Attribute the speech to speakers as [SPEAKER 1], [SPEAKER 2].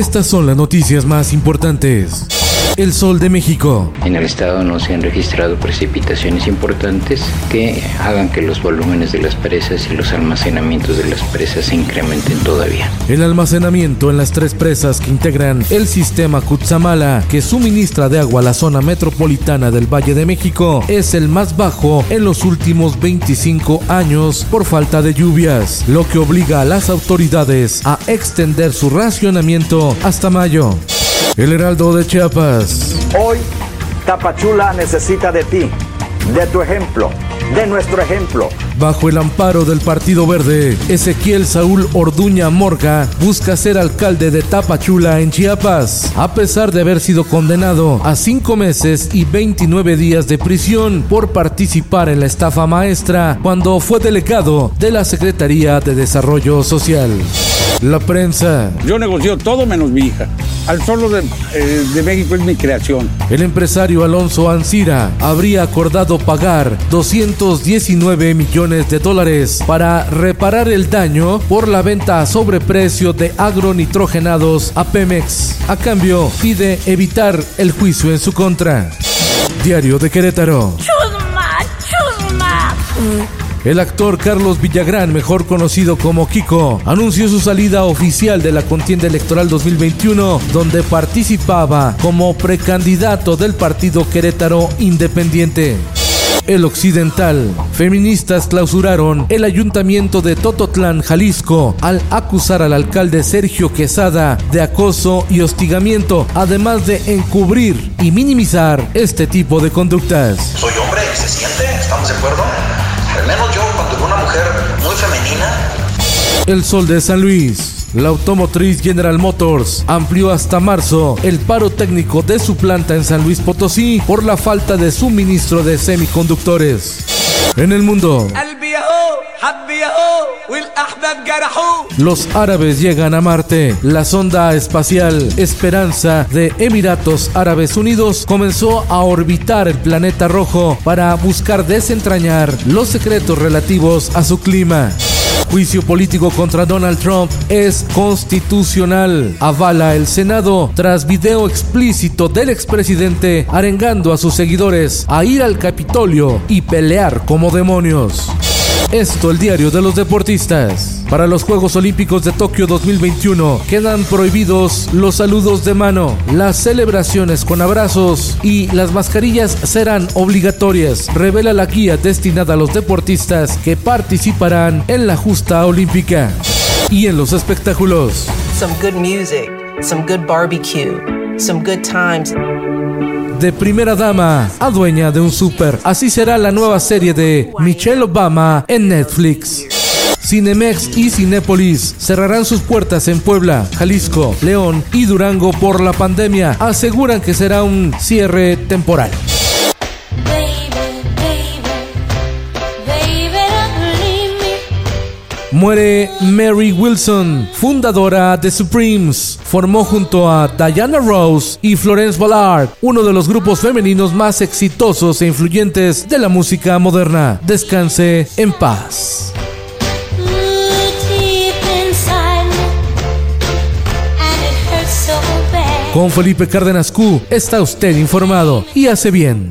[SPEAKER 1] Estas son las noticias más importantes. El Sol de México.
[SPEAKER 2] En el estado no se han registrado precipitaciones importantes que hagan que los volúmenes de las presas y los almacenamientos de las presas se incrementen todavía.
[SPEAKER 1] El almacenamiento en las tres presas que integran el sistema Cutzamala, que suministra de agua a la zona metropolitana del Valle de México, es el más bajo en los últimos 25 años por falta de lluvias, lo que obliga a las autoridades a extender su racionamiento hasta mayo. El Heraldo de Chiapas.
[SPEAKER 3] Hoy, Tapachula necesita de ti, de tu ejemplo, de nuestro ejemplo.
[SPEAKER 1] Bajo el amparo del Partido Verde, Ezequiel Saúl Orduña Morga busca ser alcalde de Tapachula en Chiapas, a pesar de haber sido condenado a cinco meses y 29 días de prisión por participar en la estafa maestra cuando fue delegado de la Secretaría de Desarrollo Social. La prensa.
[SPEAKER 4] Yo negocio todo menos mi hija. Al solo de, eh, de México es mi creación.
[SPEAKER 1] El empresario Alonso Ancira habría acordado pagar 219 millones de dólares para reparar el daño por la venta a sobreprecio de agronitrogenados a Pemex. A cambio, pide evitar el juicio en su contra. Diario de Querétaro. El actor Carlos Villagrán, mejor conocido como Kiko, anunció su salida oficial de la contienda electoral 2021, donde participaba como precandidato del partido Querétaro Independiente. El Occidental. Feministas clausuraron el ayuntamiento de Tototlán, Jalisco, al acusar al alcalde Sergio Quesada de acoso y hostigamiento, además de encubrir y minimizar este tipo de conductas.
[SPEAKER 5] Soy hombre y se siente, ¿estamos de acuerdo? Menos yo cuando una mujer muy femenina.
[SPEAKER 1] El Sol de San Luis. La automotriz General Motors amplió hasta marzo el paro técnico de su planta en San Luis Potosí por la falta de suministro de semiconductores. En el mundo, los árabes llegan a Marte. La sonda espacial Esperanza de Emiratos Árabes Unidos comenzó a orbitar el planeta rojo para buscar desentrañar los secretos relativos a su clima. Juicio político contra Donald Trump es constitucional. Avala el Senado tras video explícito del expresidente arengando a sus seguidores a ir al Capitolio y pelear como demonios. Esto el diario de los deportistas. Para los Juegos Olímpicos de Tokio 2021 quedan prohibidos los saludos de mano, las celebraciones con abrazos y las mascarillas serán obligatorias, revela la guía destinada a los deportistas que participarán en la justa olímpica. Y en los espectáculos.
[SPEAKER 6] Some good music, some good barbecue, some good times
[SPEAKER 1] de primera dama a dueña de un súper. Así será la nueva serie de Michelle Obama en Netflix. Cinemex y Cinépolis cerrarán sus puertas en Puebla, Jalisco, León y Durango por la pandemia. Aseguran que será un cierre temporal. Muere Mary Wilson, fundadora de Supremes. Formó junto a Diana Rose y Florence Ballard, uno de los grupos femeninos más exitosos e influyentes de la música moderna. Descanse en paz. Con Felipe Cárdenas Q está usted informado y hace bien.